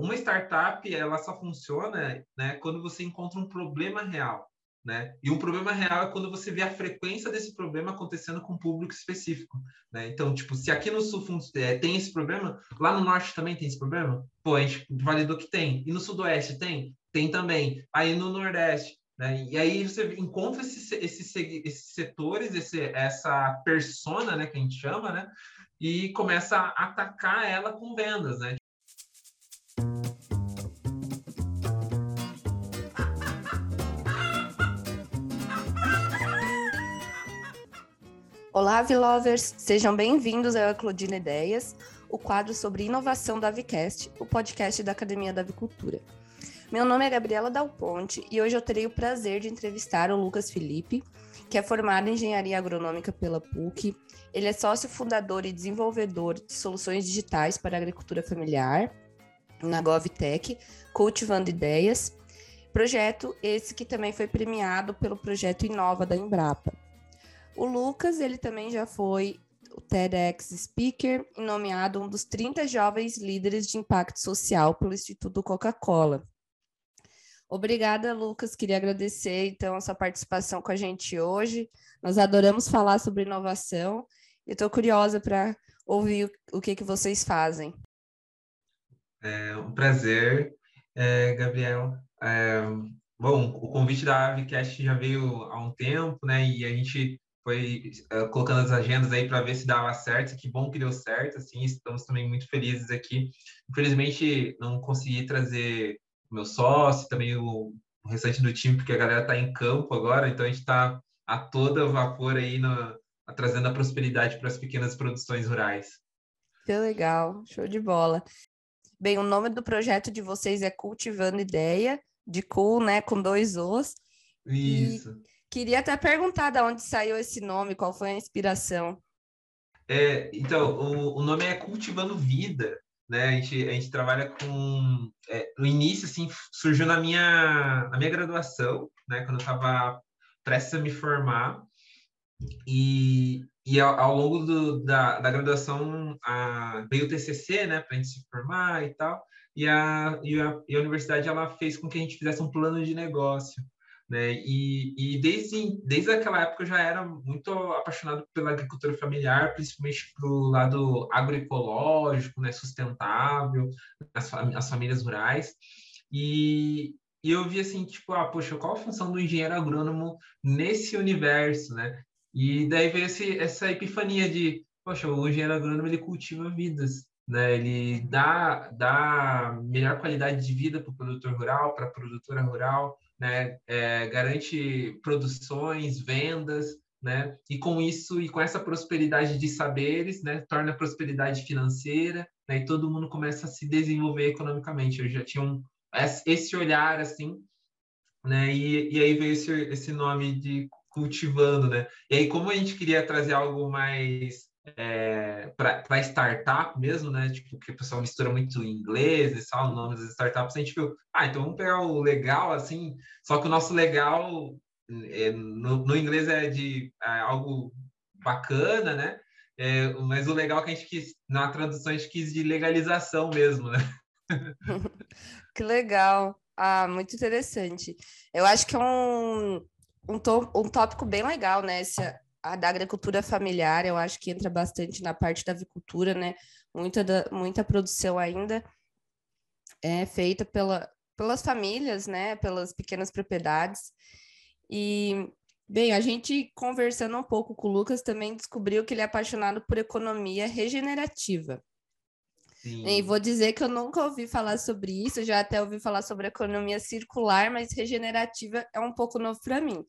uma startup ela só funciona né, quando você encontra um problema real. Né? E um problema real é quando você vê a frequência desse problema acontecendo com um público específico, né? Então, tipo, se aqui no sul é, tem esse problema, lá no norte também tem esse problema, pô, a gente validou que tem. E no sudoeste tem? Tem também. Aí no nordeste, né? E aí você encontra esses, setores, esse, essa persona, né, que a gente chama, né? E começa a atacar ela com vendas, né? Olá, Vilovers! Sejam bem-vindos ao Eclodina Ideias, o quadro sobre inovação da Avicast, o podcast da Academia da Avicultura. Meu nome é Gabriela Dal Ponte e hoje eu terei o prazer de entrevistar o Lucas Felipe, que é formado em Engenharia Agronômica pela PUC. Ele é sócio fundador e desenvolvedor de soluções digitais para a agricultura familiar na GovTech, Cultivando Ideias. Projeto esse que também foi premiado pelo projeto Inova da Embrapa. O Lucas, ele também já foi o TEDx Speaker e nomeado um dos 30 jovens líderes de impacto social pelo Instituto Coca-Cola. Obrigada, Lucas. Queria agradecer, então, a sua participação com a gente hoje. Nós adoramos falar sobre inovação e estou curiosa para ouvir o, que, que vocês fazem. É um prazer, é, Gabriel. É, bom, o convite da Avicast já veio há um tempo, né? E a gente foi uh, colocando as agendas aí para ver se dava certo. Que bom que deu certo, assim, estamos também muito felizes aqui. Infelizmente, não consegui trazer o meu sócio, também o, o restante do time, porque a galera está em campo agora, então a gente está a toda vapor aí no, trazendo a prosperidade para as pequenas produções rurais. Que legal, show de bola. Bem, o nome do projeto de vocês é Cultivando Ideia, de cool, né, com dois Os. Isso. E Queria até perguntar de onde saiu esse nome, qual foi a inspiração. É, então, o, o nome é Cultivando Vida, né? A gente, a gente trabalha com... É, no início, assim, surgiu na minha, na minha graduação, né? Quando eu estava prestes a me formar. E, e ao, ao longo do, da, da graduação a, veio o TCC, né? Para a gente se formar e tal. E a, e a, e a universidade, ela fez com que a gente fizesse um plano de negócio. Né? E, e desde, desde aquela época eu já era muito apaixonado pela agricultura familiar, principalmente para o lado agroecológico, né? sustentável, as, as famílias rurais. E, e eu vi assim, tipo, ah, poxa, qual a função do engenheiro agrônomo nesse universo, né? E daí veio esse, essa epifania de, poxa, o engenheiro agrônomo ele cultiva vidas, né? Ele dá, dá melhor qualidade de vida para o produtor rural, para a produtora rural, né? É, garante produções, vendas, né? E com isso e com essa prosperidade de saberes, né? Torna a prosperidade financeira, né? E todo mundo começa a se desenvolver economicamente. Eu já tinha um, esse olhar assim, né? E, e aí veio esse, esse nome de cultivando, né? E aí como a gente queria trazer algo mais é, para startup mesmo, né? Tipo, que o pessoal mistura muito inglês e tal, nomes das startups, a gente viu, ah, então vamos pegar o legal, assim, só que o nosso legal é, no, no, inglês é de é, algo bacana, né? É, mas o legal é que a gente quis, na tradução, a gente quis de legalização mesmo, né? que legal. Ah, muito interessante. Eu acho que é um, um, um tópico bem legal, né? Esse, a da agricultura familiar, eu acho que entra bastante na parte da avicultura, né? Muita, da, muita produção ainda é feita pela, pelas famílias, né? Pelas pequenas propriedades. E, bem, a gente conversando um pouco com o Lucas também descobriu que ele é apaixonado por economia regenerativa. Sim. E vou dizer que eu nunca ouvi falar sobre isso, já até ouvi falar sobre economia circular, mas regenerativa é um pouco novo para mim.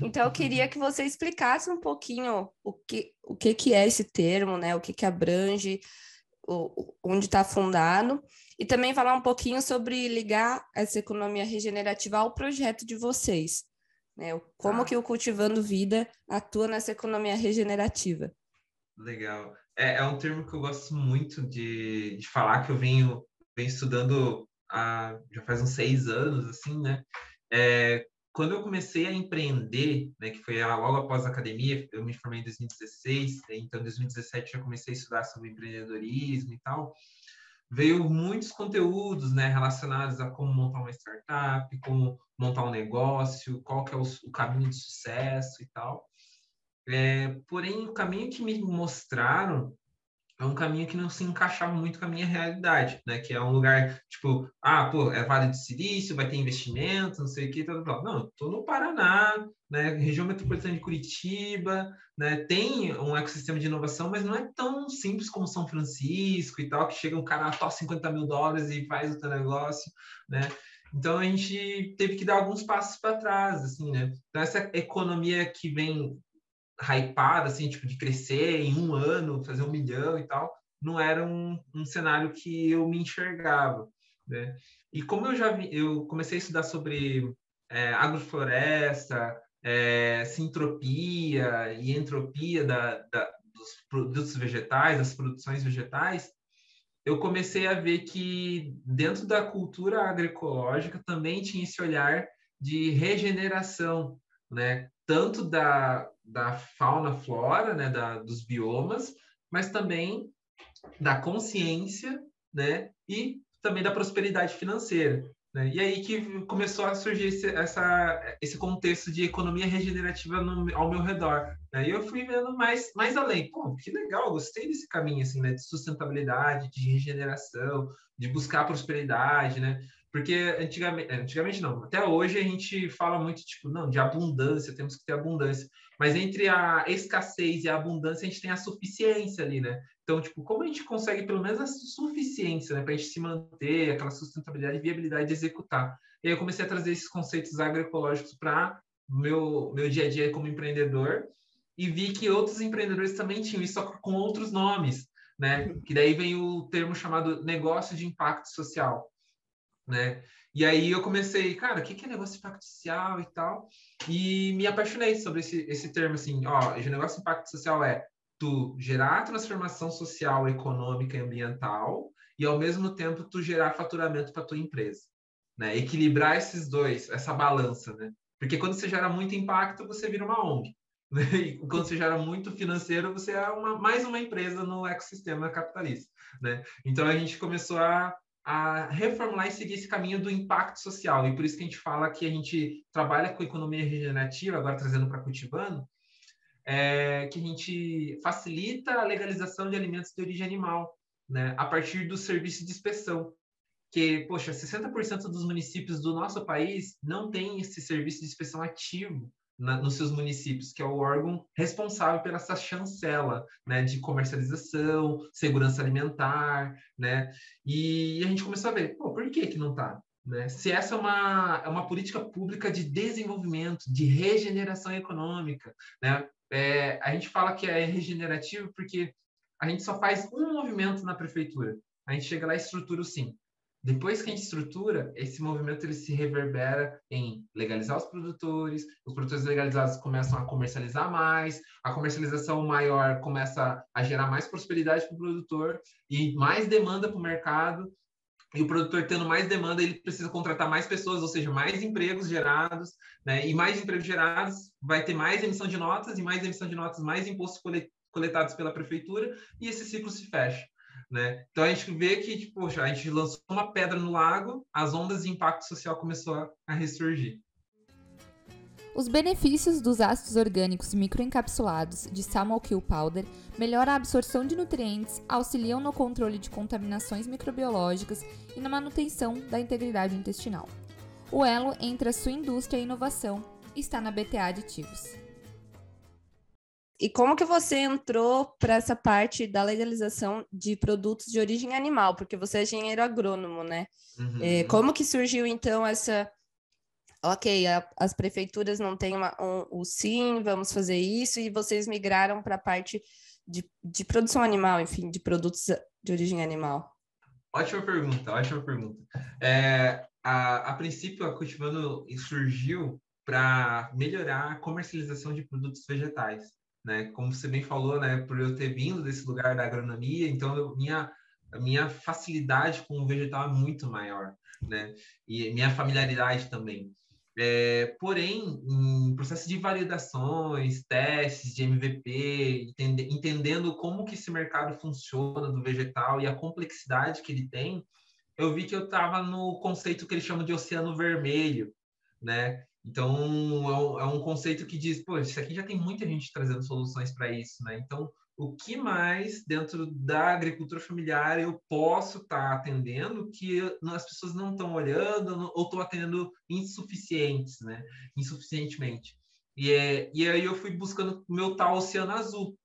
Então, eu queria que você explicasse um pouquinho o que, o que, que é esse termo, né? O que, que abrange, o, onde está fundado, e também falar um pouquinho sobre ligar essa economia regenerativa ao projeto de vocês. Né? Como ah. que o Cultivando Vida atua nessa economia regenerativa. Legal. É, é um termo que eu gosto muito de, de falar, que eu venho, venho estudando há, já faz uns seis anos, assim, né? É, quando eu comecei a empreender, né, que foi logo após a academia, eu me formei em 2016, né, então em 2017 já comecei a estudar sobre empreendedorismo e tal. veio muitos conteúdos, né, relacionados a como montar uma startup, como montar um negócio, qual que é o, o caminho de sucesso e tal. É, porém, o caminho que me mostraram é um caminho que não se encaixava muito com a minha realidade, né? Que é um lugar, tipo, ah, pô, é Vale do Silício, vai ter investimento, não sei o que, tal, tal. Não, tô no Paraná, né? Região metropolitana de Curitiba, né? Tem um ecossistema de inovação, mas não é tão simples como São Francisco e tal, que chega um cara, toca 50 mil dólares e faz o teu negócio, né? Então a gente teve que dar alguns passos para trás, assim, né? Então essa economia que vem hypada, assim, tipo, de crescer em um ano, fazer um milhão e tal, não era um, um cenário que eu me enxergava, né? E como eu já vi, eu comecei a estudar sobre é, agrofloresta, é, sintropia e entropia da, da, dos produtos vegetais, das produções vegetais, eu comecei a ver que dentro da cultura agroecológica também tinha esse olhar de regeneração, né? Tanto da, da fauna, flora, né? Da, dos biomas, mas também da consciência, né? E também da prosperidade financeira. Né? E aí que começou a surgir esse, essa, esse contexto de economia regenerativa no, ao meu redor. Né? E eu fui vendo mais, mais além. Pô, que legal, gostei desse caminho assim, né? de sustentabilidade, de regeneração, de buscar prosperidade, né? Porque antigamente, antigamente não, até hoje a gente fala muito tipo, não, de abundância, temos que ter abundância. Mas entre a escassez e a abundância, a gente tem a suficiência ali, né? Então, tipo, como a gente consegue pelo menos a suficiência, né, para a gente se manter, aquela sustentabilidade e viabilidade de executar? E aí eu comecei a trazer esses conceitos agroecológicos para meu meu dia a dia como empreendedor e vi que outros empreendedores também tinham isso só com outros nomes, né? Que daí vem o termo chamado negócio de impacto social, né? E aí eu comecei, cara, o que é negócio impacto social e tal? E me apaixonei sobre esse, esse termo, assim, ó, o negócio impacto social é tu gerar transformação social, econômica e ambiental e ao mesmo tempo tu gerar faturamento para tua empresa, né? Equilibrar esses dois, essa balança, né? Porque quando você gera muito impacto, você vira uma ONG. Né? E quando você gera muito financeiro, você é uma, mais uma empresa no ecossistema capitalista, né? Então a gente começou a, a reformular e seguir esse caminho do impacto social. E por isso que a gente fala que a gente trabalha com economia regenerativa, agora trazendo para Cultivando, é, que a gente facilita a legalização de alimentos de origem animal, né, a partir do serviço de inspeção. Que, poxa, 60% dos municípios do nosso país não tem esse serviço de inspeção ativo na, nos seus municípios, que é o órgão responsável pela essa chancela né, de comercialização, segurança alimentar, né? E, e a gente começou a ver, pô, por que que não está? Né? Se essa é uma, é uma política pública de desenvolvimento, de regeneração econômica, né? É, a gente fala que é regenerativo porque a gente só faz um movimento na prefeitura. A gente chega lá e estrutura o sim. Depois que a gente estrutura, esse movimento ele se reverbera em legalizar os produtores, os produtores legalizados começam a comercializar mais, a comercialização maior começa a gerar mais prosperidade para o produtor e mais demanda para o mercado, e o produtor tendo mais demanda, ele precisa contratar mais pessoas, ou seja, mais empregos gerados, né? E mais empregos gerados, vai ter mais emissão de notas, e mais emissão de notas, mais impostos coletados pela prefeitura, e esse ciclo se fecha. Né? Então a gente vê que, tipo, a gente lançou uma pedra no lago, as ondas de impacto social começou a ressurgir. Os benefícios dos ácidos orgânicos microencapsulados de Samuel Kill Powder melhoram a absorção de nutrientes, auxiliam no controle de contaminações microbiológicas e na manutenção da integridade intestinal. O elo entre a sua indústria e inovação está na BTA Aditivos. E como que você entrou para essa parte da legalização de produtos de origem animal? Porque você é engenheiro agrônomo, né? Uhum. É, como que surgiu então essa ok, a, as prefeituras não têm uma, um, o sim, vamos fazer isso, e vocês migraram para a parte de, de produção animal, enfim, de produtos de origem animal? Ótima pergunta, ótima pergunta. É, a, a princípio, a Cultivando surgiu para melhorar a comercialização de produtos vegetais, né? Como você bem falou, né? Por eu ter vindo desse lugar da agronomia, então eu, minha a minha facilidade com o vegetal é muito maior, né? E minha familiaridade também. É, porém, em processo de validações, testes de MVP, entende, entendendo como que esse mercado funciona do vegetal e a complexidade que ele tem, eu vi que eu estava no conceito que eles chamam de oceano vermelho, né? Então, é um, é um conceito que diz, pô, isso aqui já tem muita gente trazendo soluções para isso, né? Então, o que mais dentro da agricultura familiar eu posso estar tá atendendo que as pessoas não estão olhando ou estou atendendo insuficientes, né? Insuficientemente. E, é, e aí eu fui buscando meu tal oceano azul,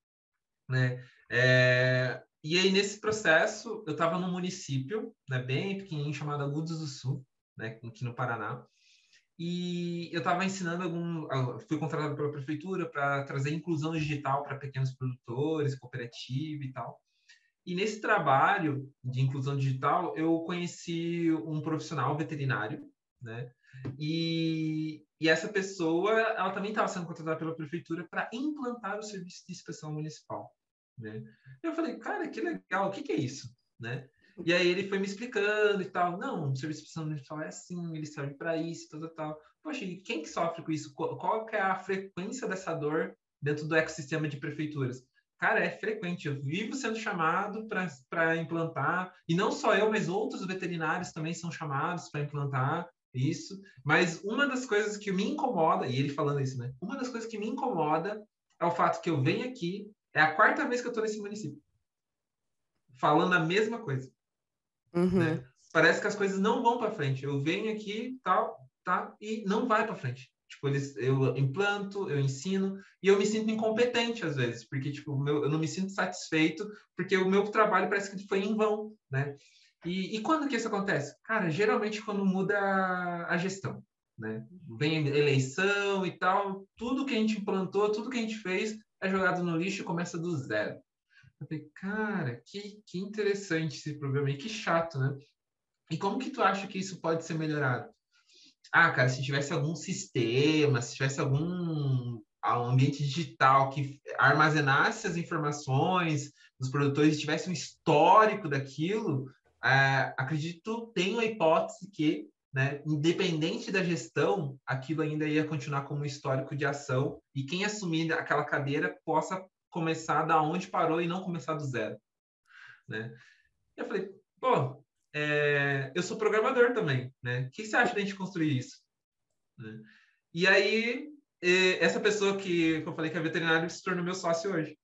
né? É, e aí nesse processo eu estava num município, né, bem pequenininho chamado Agudos do Sul, né, aqui no Paraná. E eu estava ensinando algum. Fui contratado pela prefeitura para trazer inclusão digital para pequenos produtores, cooperativa e tal. E nesse trabalho de inclusão digital, eu conheci um profissional veterinário, né? E, e essa pessoa, ela também estava sendo contratada pela prefeitura para implantar o serviço de inspeção municipal, né? Eu falei, cara, que legal, o que, que é isso, né? E aí ele foi me explicando e tal. Não, o serviço de municipal é assim, ele serve para isso, tal, tal, tal. Poxa, e quem que sofre com isso? Qual, qual é a frequência dessa dor dentro do ecossistema de prefeituras? Cara, é frequente. Eu vivo sendo chamado para implantar, e não só eu, mas outros veterinários também são chamados para implantar isso. Mas uma das coisas que me incomoda, e ele falando isso, né? Uma das coisas que me incomoda é o fato que eu venho aqui, é a quarta vez que eu estou nesse município, falando a mesma coisa. Uhum. Né? Parece que as coisas não vão para frente. Eu venho aqui, tal, tá, e não vai para frente. Tipo, eles, eu implanto, eu ensino, e eu me sinto incompetente às vezes, porque, tipo, meu, eu não me sinto satisfeito, porque o meu trabalho parece que foi em vão, né? E, e quando que isso acontece? Cara, geralmente quando muda a gestão, né? Vem eleição e tal, tudo que a gente implantou, tudo que a gente fez é jogado no lixo e começa do zero. Eu falei, cara, que, que interessante esse programa e que chato, né? E como que tu acha que isso pode ser melhorado? Ah, cara, se tivesse algum sistema, se tivesse algum ambiente digital que armazenasse as informações dos produtores e tivesse um histórico daquilo, é, acredito, tenho a hipótese que, né, independente da gestão, aquilo ainda ia continuar como um histórico de ação e quem assumir aquela cadeira possa começar da onde parou e não começar do zero, né? Eu falei, pô, é, eu sou programador também, né? O que você acha da gente construir isso? Né? E aí, essa pessoa que, que, eu falei que é veterinário se tornou meu sócio hoje,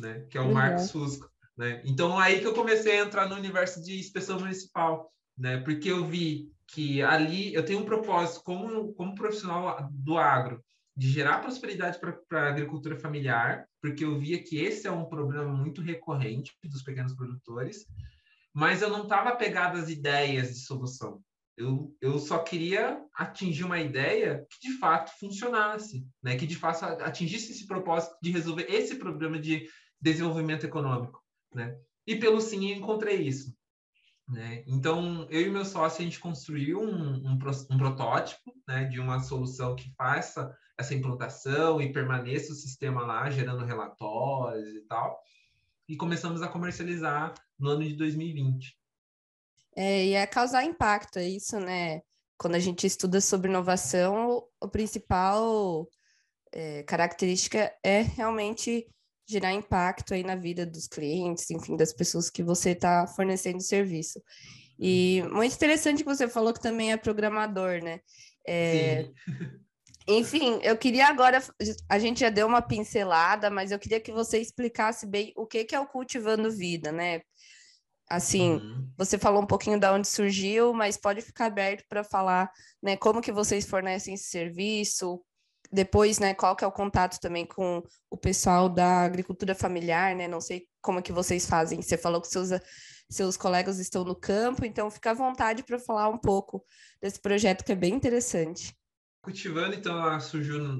né? Que é o uhum. Marcos Fusco, né? Então, aí que eu comecei a entrar no universo de inspeção municipal, né? Porque eu vi que ali eu tenho um propósito como, como profissional do agro, de gerar prosperidade para a agricultura familiar, porque eu via que esse é um problema muito recorrente dos pequenos produtores, mas eu não estava apegado às ideias de solução. Eu, eu só queria atingir uma ideia que de fato funcionasse, né? que de fato atingisse esse propósito de resolver esse problema de desenvolvimento econômico. Né? E pelo sim eu encontrei isso. Né? Então, eu e meu sócio, a gente construiu um, um, um protótipo né, de uma solução que faça essa implantação e permaneça o sistema lá, gerando relatórios e tal e começamos a comercializar no ano de 2020. É, e é causar impacto, é isso, né? Quando a gente estuda sobre inovação, o principal é, característica é realmente gerar impacto aí na vida dos clientes, enfim, das pessoas que você está fornecendo serviço. E muito interessante que você falou que também é programador, né? É, Sim. Enfim, eu queria agora, a gente já deu uma pincelada, mas eu queria que você explicasse bem o que, que é o Cultivando Vida, né? Assim, uhum. você falou um pouquinho da onde surgiu, mas pode ficar aberto para falar, né, como que vocês fornecem esse serviço, depois, né, qual que é o contato também com o pessoal da agricultura familiar, né? Não sei como que vocês fazem. Você falou que seus seus colegas estão no campo, então fica à vontade para falar um pouco desse projeto que é bem interessante. Cultivando, então, ela surgiu no,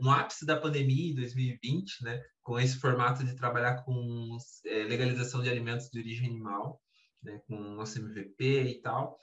no, ápice da pandemia, em 2020, né, com esse formato de trabalhar com é, legalização de alimentos de origem animal, né, com nosso MVP e tal.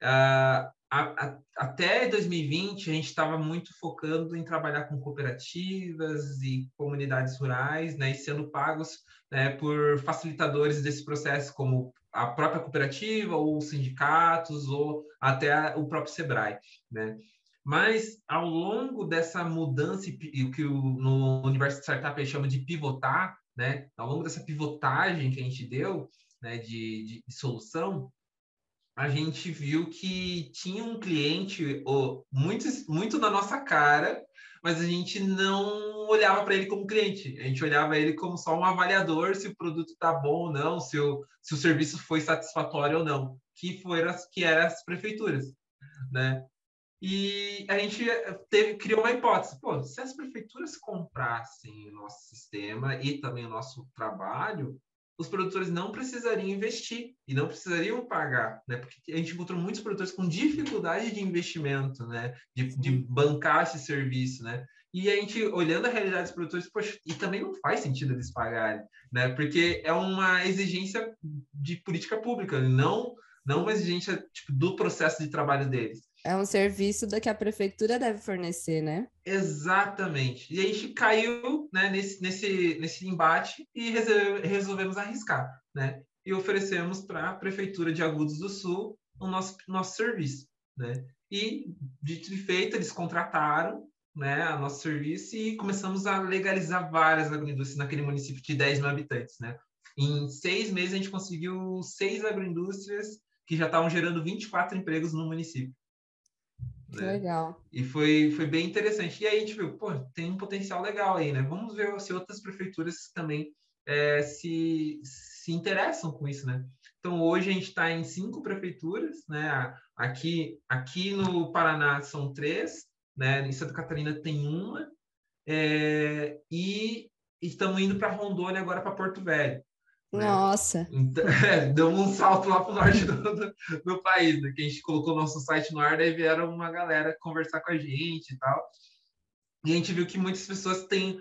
Uh, a, a, até 2020, a gente estava muito focando em trabalhar com cooperativas e comunidades rurais, né, e sendo pagos né, por facilitadores desse processo, como a própria cooperativa, ou sindicatos, ou até o próprio SEBRAE. Né? Mas ao longo dessa mudança que o, no universo de startup eles chamam de pivotar, né? Ao longo dessa pivotagem que a gente deu, né, de, de, de solução, a gente viu que tinha um cliente oh, muito, muito na nossa cara, mas a gente não olhava para ele como cliente. A gente olhava ele como só um avaliador se o produto está bom ou não, se o, se o serviço foi satisfatório ou não, que foram que eram as prefeituras, né? E a gente teve, criou uma hipótese. Pô, se as prefeituras comprassem o nosso sistema e também o nosso trabalho, os produtores não precisariam investir e não precisariam pagar, né? Porque a gente encontrou muitos produtores com dificuldade de investimento, né? De, de bancar esse serviço, né? E a gente, olhando a realidade dos produtores, poxa, e também não faz sentido eles pagarem, né? Porque é uma exigência de política pública, não, não uma exigência tipo, do processo de trabalho deles. É um serviço da que a prefeitura deve fornecer, né? Exatamente. E a gente caiu né, nesse, nesse, nesse embate e resolvemos arriscar, né? E oferecemos para a prefeitura de Agudos do Sul o nosso, nosso serviço, né? E, dito e feito, eles contrataram né, a nosso serviço e começamos a legalizar várias agroindústrias naquele município de 10 mil habitantes, né? Em seis meses, a gente conseguiu seis agroindústrias que já estavam gerando 24 empregos no município. Né? Legal. E foi, foi bem interessante. E aí a gente viu, pô, tem um potencial legal aí, né? Vamos ver se outras prefeituras também é, se, se interessam com isso, né? Então, hoje a gente está em cinco prefeituras, né? Aqui, aqui no Paraná são três, né? Em Santa Catarina tem uma, é, e estamos indo para Rondônia agora para Porto Velho. Né? Nossa! Então, é, deu um salto lá para o norte do, do, do, país, né? que a gente colocou nosso site no ar, daí vieram uma galera conversar com a gente e tal. E a gente viu que muitas pessoas têm,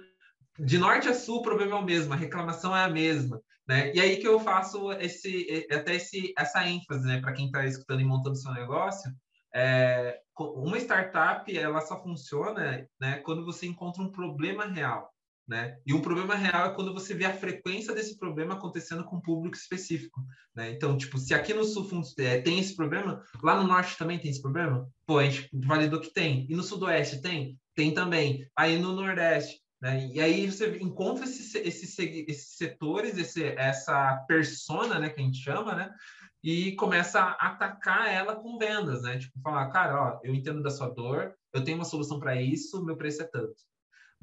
de norte a sul, o problema é o mesmo, a reclamação é a mesma. Né? E aí que eu faço esse, até esse, essa ênfase né? para quem está escutando e montando seu negócio. É, uma startup ela só funciona né, quando você encontra um problema real. Né? E um problema real é quando você vê a frequência desse problema acontecendo com um público específico, né? Então, tipo, se aqui no sul é, tem esse problema, lá no norte também tem esse problema? Pô, a gente validou que tem. E no sudoeste tem? Tem também. Aí no nordeste, né? E aí você encontra esses, setores, esse, essa persona, né, que a gente chama, né? E começa a atacar ela com vendas, né? Tipo, falar, cara, ó, eu entendo da sua dor, eu tenho uma solução para isso, meu preço é tanto,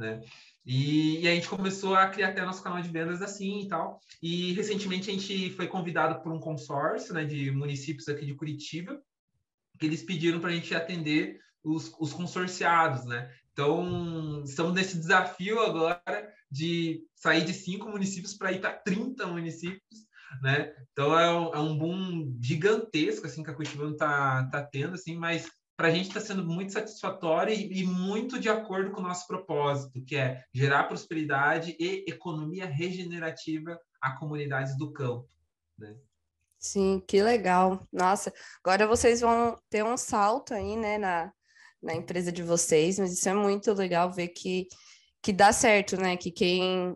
né? E, e, a gente começou a criar até nosso canal de vendas assim e tal. E recentemente a gente foi convidado por um consórcio né, de municípios aqui de Curitiba, que eles pediram para a gente atender os, os consorciados, né? Então, estamos nesse desafio agora de sair de cinco municípios para ir para 30 municípios, né? Então, é um, é um boom gigantesco, assim, que a Curitiba está tá tendo, assim, mas para a gente está sendo muito satisfatório e, e, muito de acordo com o nosso propósito, que é gerar prosperidade e economia regenerativa a comunidades do campo. Né? Sim, que legal. Nossa, agora vocês vão ter um salto aí, né, na, na empresa de vocês, mas isso é muito legal ver que, que dá certo, né? Que quem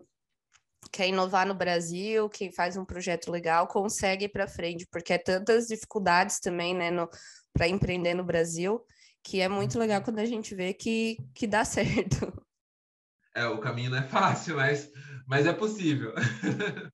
quer inovar no Brasil, quem faz um projeto legal, consegue ir para frente, porque é tantas dificuldades também, né, no, para empreender no Brasil, que é muito legal quando a gente vê que, que dá certo. É, o caminho não é fácil, mas, mas é possível.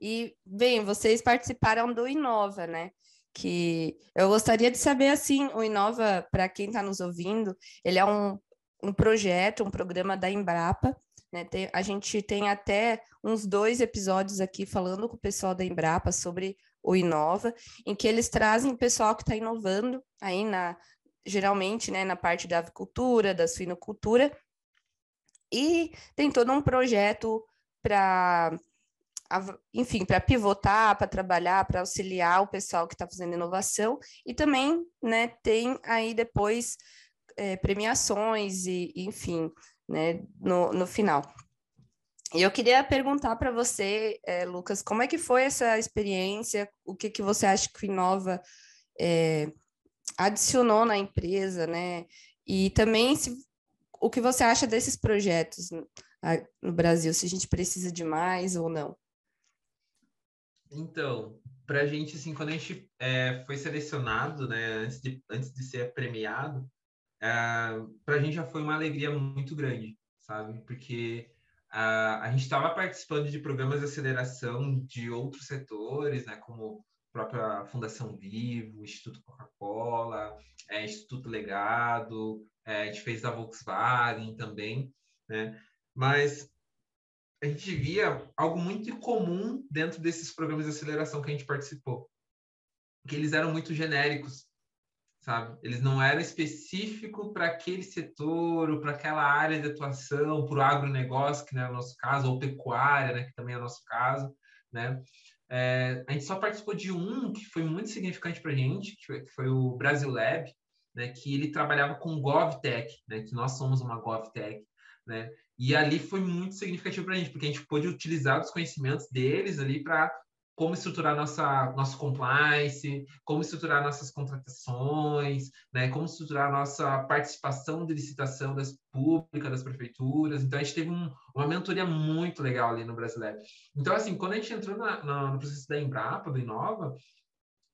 e, bem, vocês participaram do Inova, né? Que eu gostaria de saber, assim, o Inova, para quem está nos ouvindo, ele é um, um projeto, um programa da Embrapa, né? Tem, a gente tem até uns dois episódios aqui falando com o pessoal da Embrapa sobre o Inova, em que eles trazem pessoal que está inovando aí na geralmente né, na parte da avicultura, da suinocultura, e tem todo um projeto para enfim, para pivotar, para trabalhar, para auxiliar o pessoal que está fazendo inovação, e também né, tem aí depois é, premiações e, enfim, né, no, no final. E eu queria perguntar para você, é, Lucas, como é que foi essa experiência? O que, que você acha que o Inova é, adicionou na empresa, né? E também se, o que você acha desses projetos no, Brasil, se a gente precisa de mais ou não? Então, para a gente, assim, quando a gente é, foi selecionado, né, antes de, antes de ser premiado, para a gente já foi uma alegria muito grande, sabe? Porque a, a gente estava participando de programas de aceleração de outros setores, né? Como a própria Fundação Vivo, Instituto Coca-Cola, é, Instituto Legado, é, a gente fez da Volkswagen também, né? Mas a gente via algo muito comum dentro desses programas de aceleração que a gente participou, que eles eram muito genéricos, sabe? Eles não eram específicos para aquele setor ou para aquela área de atuação, para o agronegócio, que não é o nosso caso, ou pecuária, né, que também é o nosso caso, né? É, a gente só participou de um que foi muito significante para a gente, que foi, que foi o Brasil Lab, né, que ele trabalhava com GovTech, né, que nós somos uma GovTech, né, e ali foi muito significativo para a gente, porque a gente pôde utilizar os conhecimentos deles ali para como estruturar nossa nosso compliance, como estruturar nossas contratações, né, como estruturar nossa participação de licitação das públicas, das prefeituras. Então a gente teve um, uma mentoria muito legal ali no Brasileiro. Então assim, quando a gente entrou na, na, no processo da Embrapa, do Inova,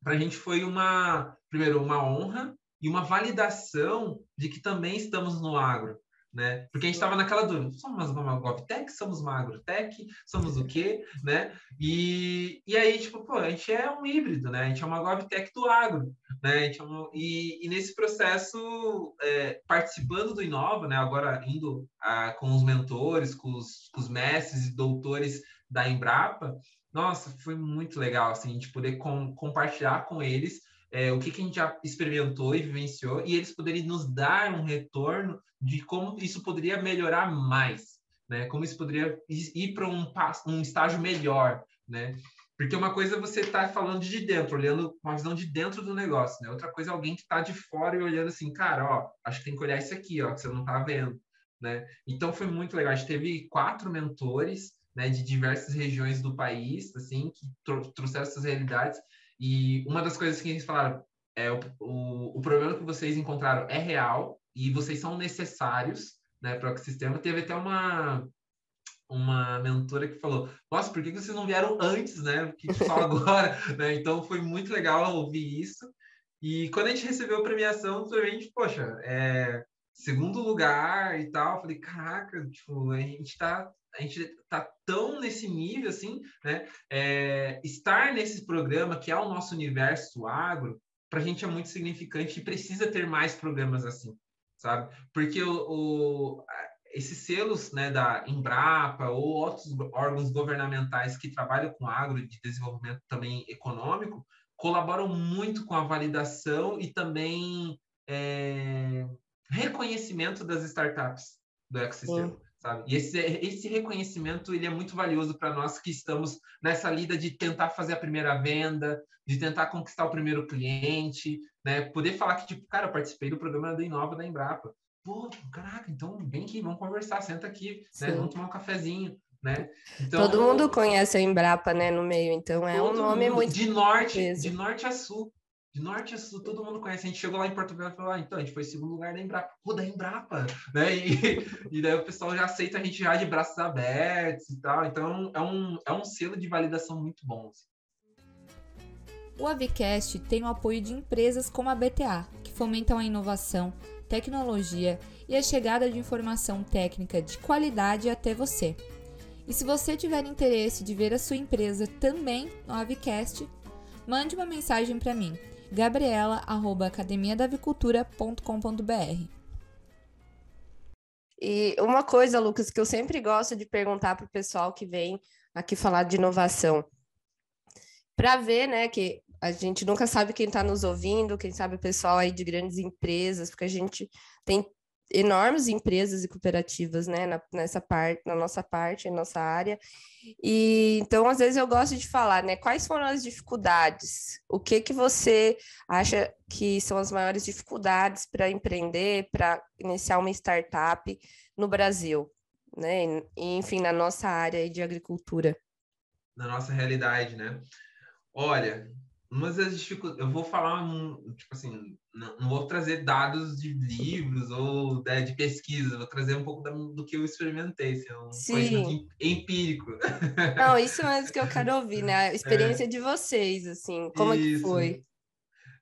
para a gente foi uma primeiro uma honra e uma validação de que também estamos no agro, né? Porque a gente estava naquela dúvida, somos uma GovTech, somos uma AgroTech, somos o quê, né? E, e aí, tipo, pô, a gente é um híbrido, né? A gente é uma GovTech do agro, né? É um, e, e, nesse processo, é, participando do Inova, né? Agora indo ah, com os mentores, com os, com os mestres e doutores da Embrapa, nossa, foi muito legal, assim, a gente poder com, compartilhar com eles é, o que, que a gente já experimentou e vivenciou, e eles poderem nos dar um retorno de como isso poderia melhorar mais, né? Como isso poderia ir para um, um estágio melhor, né? Porque uma coisa é você está falando de dentro, olhando uma visão de dentro do negócio, né? Outra coisa é alguém que está de fora e olhando assim, cara, ó, acho que tem que olhar isso aqui, ó, que você não está vendo, né? Então foi muito legal. A gente teve quatro mentores, né, de diversas regiões do país, assim, que trouxeram essas realidades e uma das coisas que eles falaram é o, o, o problema que vocês encontraram é real e vocês são necessários né, para o ecossistema. Teve até uma uma mentora que falou: Nossa, por que vocês não vieram antes, né? Que só agora, né? Então foi muito legal ouvir isso. E quando a gente recebeu a premiação, a gente, poxa, é, segundo lugar e tal, falei, caraca, tipo, a gente tá a gente está tão nesse nível assim, né? É, estar nesse programa que é o nosso universo agro, para a gente é muito significante e precisa ter mais programas assim, sabe? Porque o, o, esses selos né, da Embrapa ou outros órgãos governamentais que trabalham com agro de desenvolvimento também econômico colaboram muito com a validação e também é, reconhecimento das startups do ecossistema. Sim sabe? E esse, esse reconhecimento ele é muito valioso para nós que estamos nessa lida de tentar fazer a primeira venda, de tentar conquistar o primeiro cliente, né? Poder falar que, tipo, cara, eu participei do programa da Inova da Embrapa. Pô, caraca, então vem aqui, vamos conversar, senta aqui, né? Vamos tomar um cafezinho. Né? Então, Todo mundo conhece a Embrapa, né, no meio, então é um nome mundo, muito de norte, de norte a sul, de norte a sul, todo mundo conhece. A gente chegou lá em Portugal e falou: ah, então, a gente foi segundo lugar da Embrapa. Pô, da Embrapa! Né? E, e daí o pessoal já aceita a gente já de braços abertos e tal. Então, é um, é um selo de validação muito bom. Assim. O Avicast tem o apoio de empresas como a BTA, que fomentam a inovação, tecnologia e a chegada de informação técnica de qualidade até você. E se você tiver interesse de ver a sua empresa também no Avicast, mande uma mensagem para mim gabriela@academiadavicultura.com.br. E uma coisa, Lucas, que eu sempre gosto de perguntar para o pessoal que vem aqui falar de inovação, para ver, né, que a gente nunca sabe quem está nos ouvindo, quem sabe o pessoal aí de grandes empresas, porque a gente tem enormes empresas e cooperativas, né, na, nessa parte, na nossa parte, na nossa área. E então, às vezes eu gosto de falar, né, quais foram as dificuldades? O que que você acha que são as maiores dificuldades para empreender, para iniciar uma startup no Brasil, né? E, enfim, na nossa área de agricultura. Na nossa realidade, né? Olha, umas das dificuldades, eu vou falar, tipo assim, não, não, vou trazer dados de livros ou né, de pesquisa, vou trazer um pouco da, do que eu experimentei, assim, um Sim. empírico. Não, isso é mesmo que eu quero ouvir, né? A experiência é. de vocês, assim, como isso. é que foi?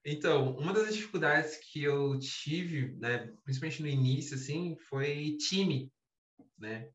Então, uma das dificuldades que eu tive, né, principalmente no início, assim, foi time, né?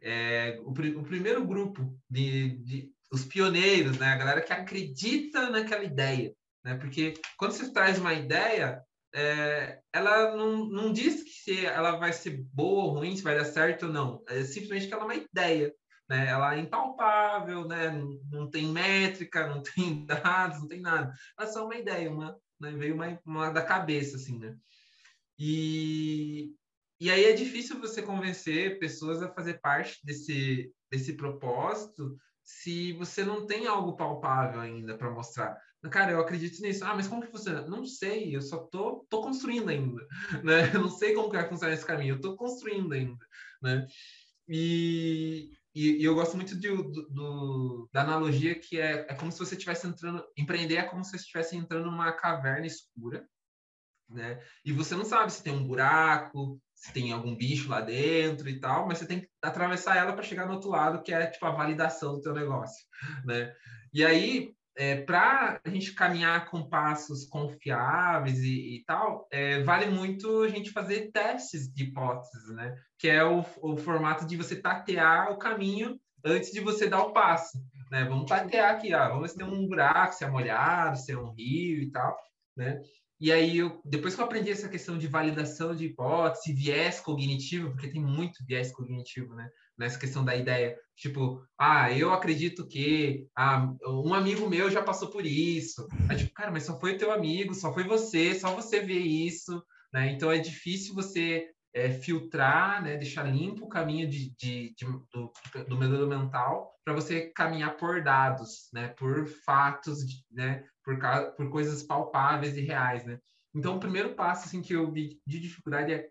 É, o, o, primeiro grupo de, de, os pioneiros, né, a galera que acredita naquela ideia, né? Porque quando você traz uma ideia, é, ela não, não diz que se ela vai ser boa ou ruim, se vai dar certo ou não. É simplesmente que ela é uma ideia, né? Ela é impalpável, né? Não, não tem métrica, não tem dados, não tem nada. Ela é só uma ideia, uma, né? veio uma, uma da cabeça, assim, né? E, e aí é difícil você convencer pessoas a fazer parte desse, desse propósito se você não tem algo palpável ainda para mostrar. Cara, eu acredito nisso. Ah, mas como que funciona? Não sei, eu só tô, tô construindo ainda, né? Eu não sei como que vai funcionar esse caminho, eu tô construindo ainda, né? E, e, e eu gosto muito de, do, do, da analogia que é, é como se você estivesse entrando, empreender é como se você estivesse entrando numa caverna escura, né? E você não sabe se tem um buraco, se tem algum bicho lá dentro e tal, mas você tem que atravessar ela para chegar no outro lado, que é tipo a validação do teu negócio, né? E aí é, para a gente caminhar com passos confiáveis e, e tal, é, vale muito a gente fazer testes de hipóteses, né? Que é o, o, formato de você tatear o caminho antes de você dar o passo, né? Vamos tatear aqui, ó, vamos ver se tem um buraco, se é molhado, se é um rio e tal, né? E aí, eu, depois que eu aprendi essa questão de validação de hipótese, viés cognitivo, porque tem muito viés cognitivo, né? Nessa questão da ideia. Tipo, ah, eu acredito que ah, um amigo meu já passou por isso. Aí, tipo, cara, mas só foi o teu amigo, só foi você, só você vê isso, né? Então é difícil você é, filtrar, né? Deixar limpo o caminho de, de, de do, do mental para você caminhar por dados, né? Por fatos, né? por, por coisas palpáveis e reais, né? Então, o primeiro passo assim, que eu vi de dificuldade é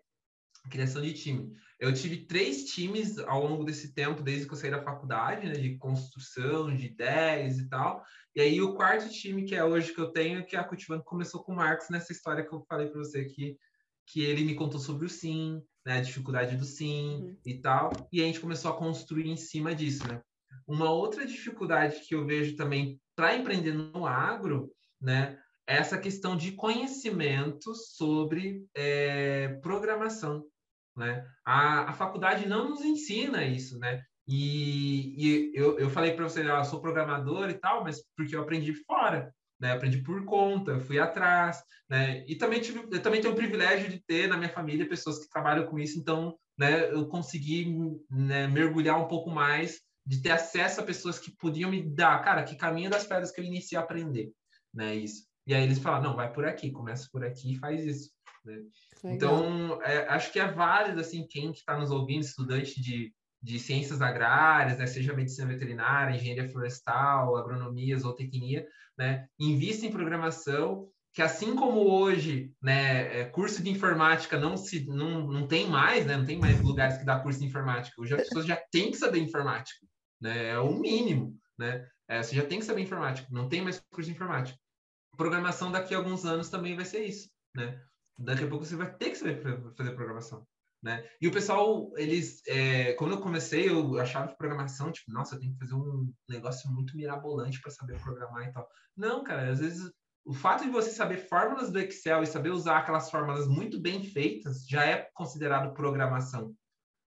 a criação de time. Eu tive três times ao longo desse tempo, desde que eu saí da faculdade, né, de construção, de ideias e tal. E aí, o quarto time que é hoje que eu tenho, que é a Cultivando, começou com o Marcos nessa história que eu falei para você aqui, que ele me contou sobre o sim, né, a dificuldade do sim uhum. e tal. E a gente começou a construir em cima disso, né? Uma outra dificuldade que eu vejo também para empreender no agro, né, é essa questão de conhecimento sobre é, programação, né? A, a faculdade não nos ensina isso, né? E, e eu, eu falei para você, ah, eu sou programador e tal, mas porque eu aprendi fora, né? Aprendi por conta, fui atrás, né? E também tive, eu também tenho o privilégio de ter na minha família pessoas que trabalham com isso, então, né? Eu consegui né, mergulhar um pouco mais de ter acesso a pessoas que podiam me dar, cara, que caminho das pedras que eu iniciei a aprender, né? Isso. E aí eles falam, não, vai por aqui, começa por aqui e faz isso. Né? Então, é, acho que é válido, assim, quem que está nos ouvindo, estudante de, de ciências agrárias, né, seja medicina veterinária, engenharia florestal, agronomia, zootecnia, né, invista em programação, que assim como hoje, né, é, curso de informática não se não, não tem mais, né, não tem mais lugares que dá curso de informática. Hoje as pessoas já têm que saber informática né? É o mínimo, né? É, você já tem que saber informática, não tem mais curso de informática. Programação daqui a alguns anos também vai ser isso, né? Daqui a pouco você vai ter que saber fazer programação, né? E o pessoal, eles, é, quando eu comecei, eu achava que programação, tipo, nossa, eu tenho que fazer um negócio muito mirabolante para saber programar e tal. Não, cara, às vezes o fato de você saber fórmulas do Excel e saber usar aquelas fórmulas muito bem feitas já é considerado programação,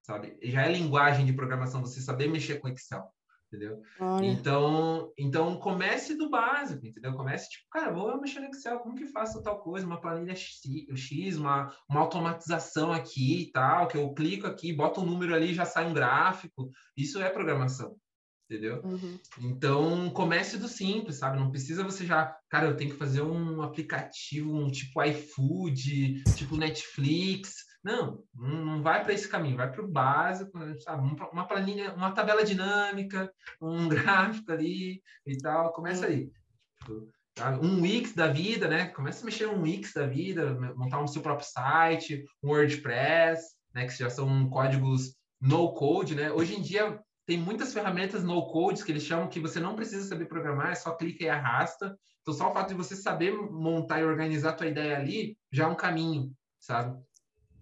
sabe? Já é linguagem de programação você saber mexer com Excel, entendeu? Olha. Então, então comece do básico, entendeu? Comece tipo, cara, vou mexer no Excel, como que faço tal coisa, uma planilha X, uma, uma automatização aqui e tal, que eu clico aqui, boto um número ali, já sai um gráfico. Isso é programação. Entendeu? Uhum. Então, comece do simples, sabe? Não precisa você já, cara, eu tenho que fazer um aplicativo, um tipo iFood, tipo Netflix, não, não vai para esse caminho, vai para o básico, né, sabe? Uma planilha, uma tabela dinâmica, um gráfico ali e tal, começa aí. Tipo? Um Wix da vida, né? Começa a mexer um Wix da vida, montar um seu próprio site, um WordPress, né? Que já são códigos no code, né? Hoje em dia tem muitas ferramentas no code que eles chamam que você não precisa saber programar, é só clica e arrasta. Então só o fato de você saber montar e organizar a tua ideia ali já é um caminho, sabe?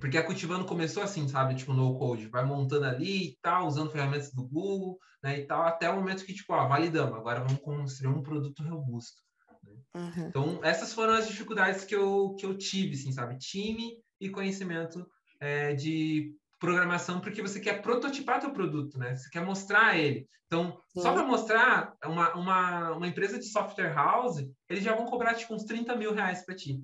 Porque a Cultivando começou assim, sabe? Tipo, no code, vai montando ali e tal, usando ferramentas do Google, né, e tal, até o momento que, tipo, ó, validamos, agora vamos construir um produto robusto. Né? Uhum. Então, essas foram as dificuldades que eu, que eu tive, assim, sabe? Time e conhecimento é, de programação, porque você quer prototipar teu produto, né? Você quer mostrar ele. Então, Sim. só para mostrar, uma, uma, uma empresa de software house, eles já vão cobrar, tipo, uns 30 mil reais para ti.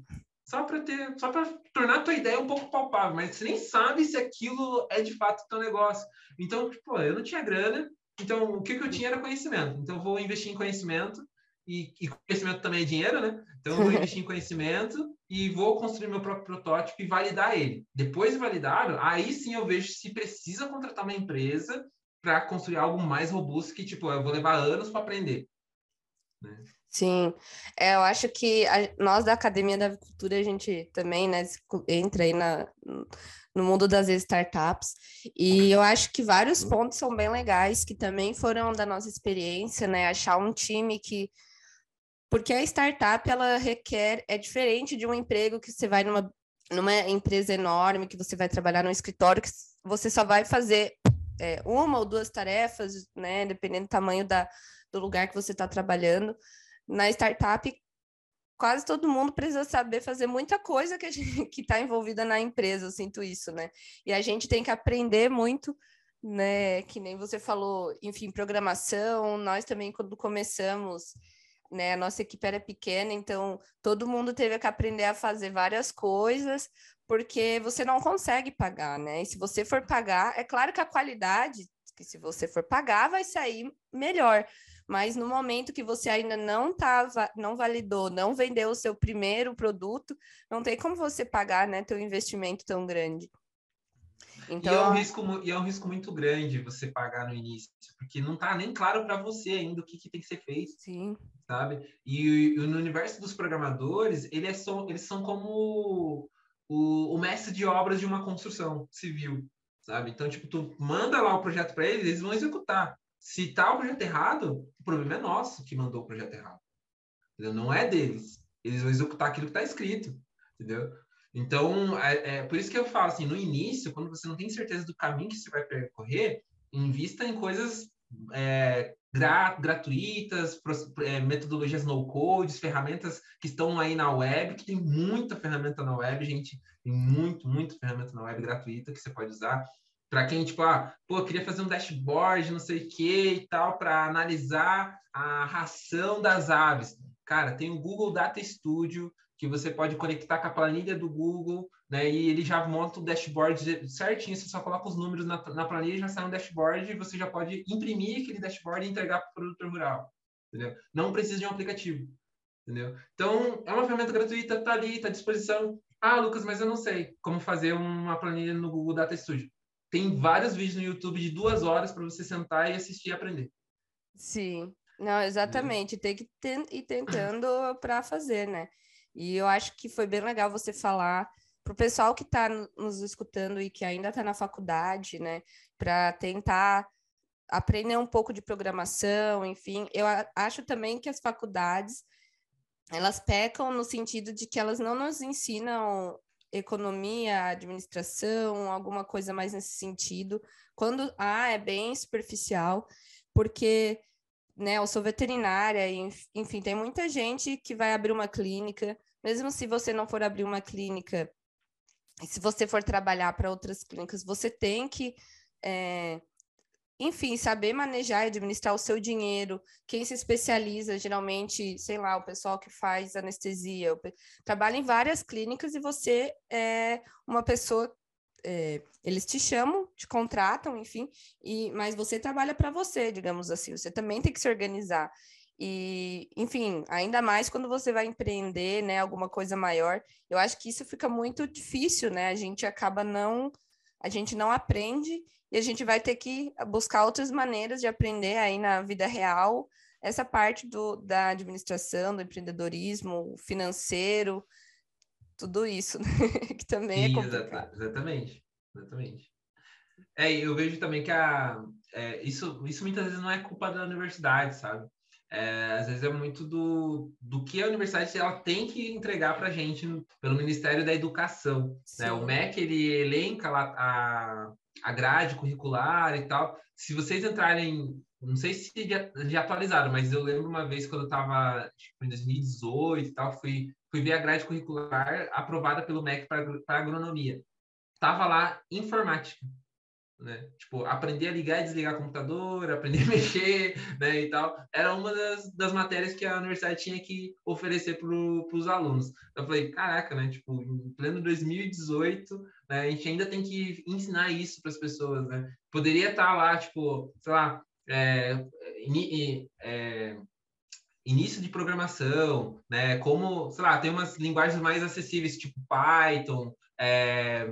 Só para ter, só para tornar a tua ideia um pouco palpável, mas você nem sabe se aquilo é de fato teu negócio. Então, tipo, eu não tinha grana, então o que, que eu tinha era conhecimento. Então, eu vou investir em conhecimento, e, e, conhecimento também é dinheiro, né? Então eu vou investir em conhecimento e vou construir meu próprio protótipo e validar ele. Depois de validado, aí sim eu vejo se precisa contratar uma empresa para construir algo mais robusto que, tipo, eu vou levar anos para aprender. Né? Sim, é, eu acho que a, nós da Academia da Agricultura, a gente também, né, entra aí na, no mundo das startups, e eu acho que vários pontos são bem legais, que também foram da nossa experiência, né, achar um time que porque a startup, ela requer, é diferente de um emprego que você vai numa, numa empresa enorme, que você vai trabalhar num escritório, que você só vai fazer é, uma ou duas tarefas, né, dependendo do tamanho da, do lugar que você está trabalhando. Na startup, quase todo mundo precisa saber fazer muita coisa que a gente que está envolvida na empresa, eu sinto isso, né? E a gente tem que aprender muito, né? Que nem você falou, enfim, programação. Nós também, quando começamos, né? A nossa equipe era pequena, então todo mundo teve que aprender a fazer várias coisas, porque você não consegue pagar, né? E se você for pagar, é claro que a qualidade, que se você for pagar, vai sair melhor. Mas no momento que você ainda não tá, não validou, não vendeu o seu primeiro produto, não tem como você pagar, né, teu investimento tão grande. Então, e, é um risco, e é um risco muito grande você pagar no início, porque não está nem claro para você ainda o que, que, tem que ser feito. Sim. Sabe? E, e no universo dos programadores, eles, é só, eles são como o, o, mestre de obras de uma construção civil, sabe? Então, tipo, tu manda lá o projeto para eles, eles vão executar. Se tá o projeto errado, o problema é nosso que mandou o projeto errado. Entendeu? Não é deles. Eles vão executar aquilo que está escrito, entendeu? Então, é, é, por isso que eu falo assim, no início, quando você não tem certeza do caminho que você vai percorrer, invista em coisas é, gra gratuitas, é, metodologias no-code, ferramentas que estão aí na web, que tem muita ferramenta na web, gente, tem muito, muito ferramenta na web gratuita que você pode usar. Para quem, tipo, ah, pô, queria fazer um dashboard, não sei o que e tal, para analisar a ração das aves. Cara, tem o Google Data Studio, que você pode conectar com a planilha do Google, né? E ele já monta o dashboard certinho. Você só coloca os números na, na planilha, já sai um dashboard e você já pode imprimir aquele dashboard e entregar para o produtor rural. Entendeu? Não precisa de um aplicativo. Entendeu? Então, é uma ferramenta gratuita, está ali, está à disposição. Ah, Lucas, mas eu não sei como fazer uma planilha no Google Data Studio. Tem vários vídeos no YouTube de duas horas para você sentar e assistir e aprender. Sim, não, exatamente. Tem que ir tentando para fazer, né? E eu acho que foi bem legal você falar para o pessoal que está nos escutando e que ainda está na faculdade, né, para tentar aprender um pouco de programação, enfim. Eu acho também que as faculdades elas pecam no sentido de que elas não nos ensinam economia, administração, alguma coisa mais nesse sentido. Quando ah, é bem superficial, porque né, eu sou veterinária, e, enfim, tem muita gente que vai abrir uma clínica mesmo se você não for abrir uma clínica, se você for trabalhar para outras clínicas, você tem que, é, enfim, saber manejar e administrar o seu dinheiro. Quem se especializa, geralmente, sei lá, o pessoal que faz anestesia, trabalha em várias clínicas e você é uma pessoa é, eles te chamam, te contratam, enfim, e, mas você trabalha para você, digamos assim, você também tem que se organizar. E, enfim, ainda mais quando você vai empreender, né, alguma coisa maior, eu acho que isso fica muito difícil, né? A gente acaba não, a gente não aprende e a gente vai ter que buscar outras maneiras de aprender aí na vida real essa parte do, da administração, do empreendedorismo, financeiro, tudo isso, né? que também é Sim, é complicado. Exatamente, exatamente. É, eu vejo também que a, é, isso, isso muitas vezes não é culpa da universidade, sabe? É, às vezes é muito do, do que a universidade ela tem que entregar para a gente pelo Ministério da Educação. Né? O MEC ele elenca lá a, a grade curricular e tal. Se vocês entrarem não sei se já, já atualizaram, mas eu lembro uma vez quando eu estava tipo, em 2018 e tal, fui, fui ver a grade curricular aprovada pelo MEC para agronomia. Tava lá informática né? Tipo, aprender a ligar e desligar computador, aprender a mexer, né, e tal, era uma das, das matérias que a universidade tinha que oferecer para os alunos. Eu falei, caraca, né, tipo, em pleno 2018, né, a gente ainda tem que ensinar isso para as pessoas, né? Poderia estar tá lá, tipo, sei lá, é, é, início de programação, né, como, sei lá, tem umas linguagens mais acessíveis, tipo Python, é,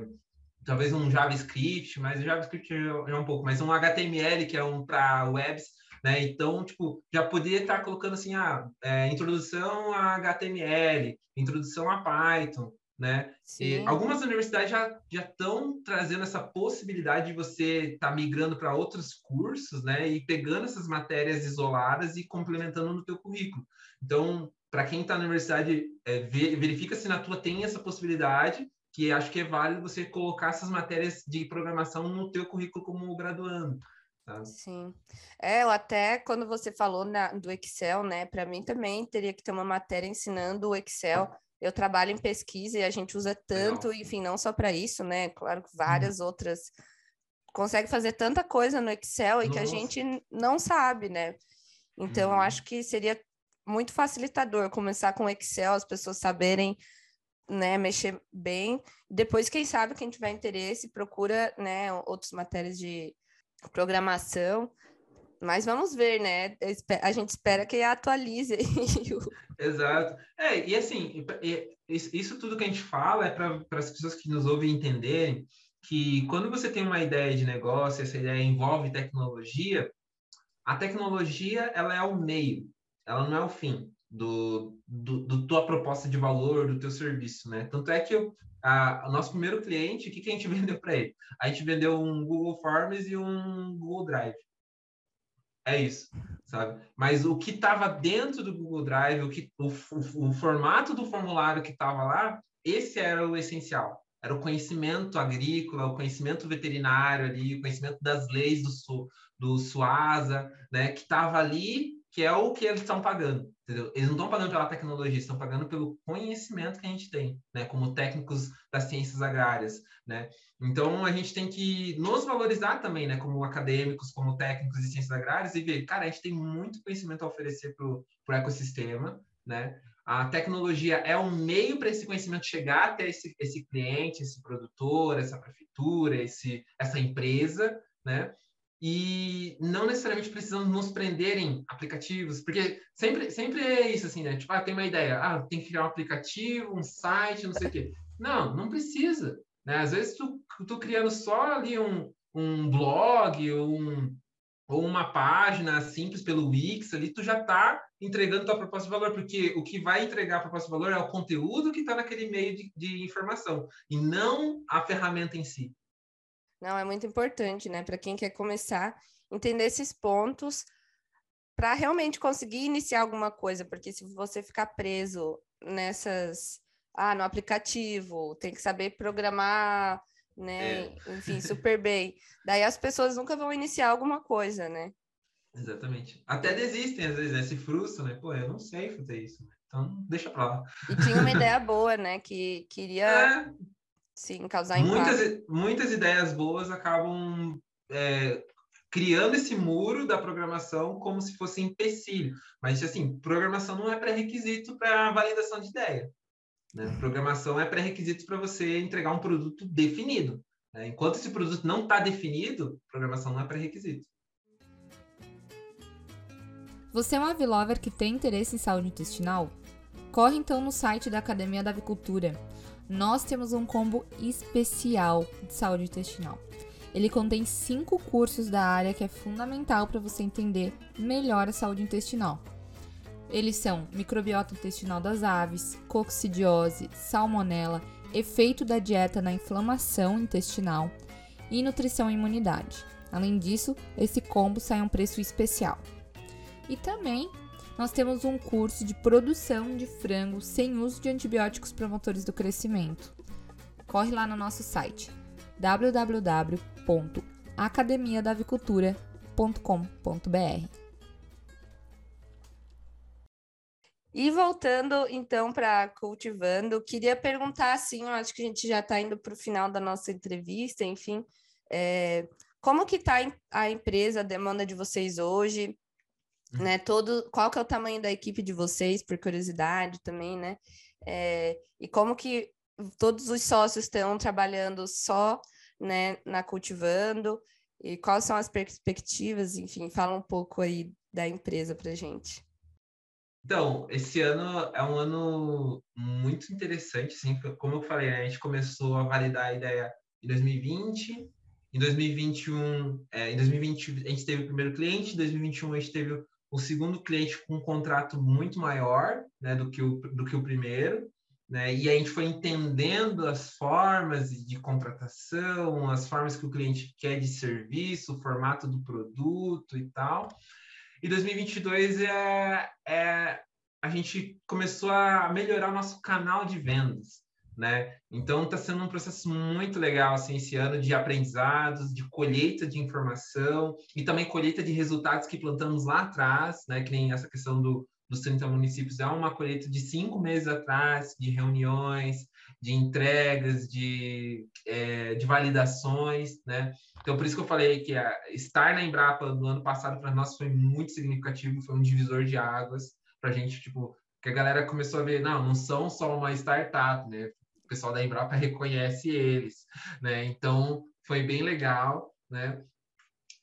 talvez um JavaScript, mas o JavaScript é um pouco, mas um HTML que é um para webs, né? Então, tipo, já poderia estar colocando assim, a ah, é, introdução a HTML, introdução a Python, né? E algumas universidades já já estão trazendo essa possibilidade de você estar tá migrando para outros cursos, né? E pegando essas matérias isoladas e complementando no teu currículo. Então, para quem está na universidade, é, verifica se na tua tem essa possibilidade que acho que é válido você colocar essas matérias de programação no teu currículo como graduando. Sim. É, eu até quando você falou na, do Excel, né, para mim também teria que ter uma matéria ensinando o Excel. Eu trabalho em pesquisa e a gente usa tanto, Legal. enfim, não só para isso, né? Claro que várias uhum. outras consegue fazer tanta coisa no Excel e que a gente não sabe, né? Então, uhum. eu acho que seria muito facilitador começar com Excel, as pessoas saberem né, mexer bem. Depois, quem sabe, quem tiver interesse, procura, né, outras matérias de programação. Mas vamos ver, né? A gente espera que atualize. Exato. É, e assim, isso tudo que a gente fala é para as pessoas que nos ouvem entenderem que quando você tem uma ideia de negócio, essa ideia envolve tecnologia, a tecnologia ela é o meio, ela não é o fim do, do, do, tua proposta de valor, do teu serviço, né? Tanto é que a, o nosso primeiro cliente, o que, que a gente vendeu para ele? A gente vendeu um Google Forms e um Google Drive. É isso, sabe? Mas o que estava dentro do Google Drive, o, que, o, o, o formato do formulário que estava lá, esse era o essencial. Era o conhecimento agrícola, o conhecimento veterinário ali, o conhecimento das leis do, do SUASA, né? Que estava ali que é o que eles estão pagando, entendeu? Eles não estão pagando pela tecnologia, estão pagando pelo conhecimento que a gente tem, né? Como técnicos das ciências agrárias, né? Então, a gente tem que nos valorizar também, né? Como acadêmicos, como técnicos de ciências agrárias e ver, cara, a gente tem muito conhecimento a oferecer para o ecossistema, né? A tecnologia é um meio para esse conhecimento chegar até esse, esse cliente, esse produtor, essa prefeitura, esse, essa empresa, né? E não necessariamente precisamos nos prender em aplicativos, porque sempre, sempre é isso, assim, né? Tipo, ah, tem uma ideia, ah, tem que criar um aplicativo, um site, não sei o quê. Não, não precisa, né? Às vezes tu, tu criando só ali um, um blog ou, um, ou uma página simples pelo Wix ali, tu já está entregando tua proposta de valor, porque o que vai entregar a proposta de valor é o conteúdo que está naquele meio de, de informação, e não a ferramenta em si. Não, é muito importante, né? Para quem quer começar, entender esses pontos para realmente conseguir iniciar alguma coisa, porque se você ficar preso nessas, ah, no aplicativo, tem que saber programar, né? É. Enfim, super bem. Daí as pessoas nunca vão iniciar alguma coisa, né? Exatamente. Até desistem, às vezes, né? se frustram, né? Pô, eu não sei fazer isso. Então, deixa pra lá. E tinha uma ideia boa, né? Que queria é. Sim, causar muitas, impacto. Muitas ideias boas acabam é, criando esse muro da programação como se fosse empecilho. Mas, assim, programação não é pré-requisito para validação de ideia. Né? Programação é pré-requisito para você entregar um produto definido. Né? Enquanto esse produto não está definido, programação não é pré-requisito. Você é um avilover que tem interesse em saúde intestinal? Corre então no site da Academia da Avicultura nós temos um combo especial de saúde intestinal. Ele contém cinco cursos da área que é fundamental para você entender melhor a saúde intestinal. Eles são microbiota intestinal das aves, coccidiose, salmonela, efeito da dieta na inflamação intestinal e nutrição e imunidade. Além disso, esse combo sai a um preço especial. E também nós temos um curso de produção de frango sem uso de antibióticos promotores do crescimento. Corre lá no nosso site www.academiadavicultura.com E voltando então para cultivando, queria perguntar assim, eu acho que a gente já está indo para o final da nossa entrevista, enfim, é, como que está a empresa, a demanda de vocês hoje, uhum. né? Todo, qual que é o tamanho da equipe de vocês, por curiosidade também, né? É, e como que todos os sócios estão trabalhando só, né, na cultivando e quais são as perspectivas, enfim, fala um pouco aí da empresa para gente. Então, esse ano é um ano muito interessante, assim, como eu falei, né, a gente começou a validar a ideia em 2020, em 2021, é, em 2020 a gente teve o primeiro cliente, em 2021 a gente teve o segundo cliente com um contrato muito maior né, do, que o, do que o primeiro, né, e a gente foi entendendo as formas de contratação, as formas que o cliente quer de serviço, o formato do produto e tal, e 2022 é, é a gente começou a melhorar o nosso canal de vendas, né? Então está sendo um processo muito legal assim esse ano de aprendizados, de colheita de informação e também colheita de resultados que plantamos lá atrás, né? Que nem essa questão do, dos 30 municípios é uma colheita de cinco meses atrás, de reuniões, de entregas, de, é, de validações, né? Então, por isso que eu falei que a, estar na Embrapa do ano passado para nós foi muito significativo, foi um divisor de águas para a gente, tipo, que a galera começou a ver, não, não são só uma startup, né? O pessoal da Embrapa reconhece eles, né? Então, foi bem legal, né?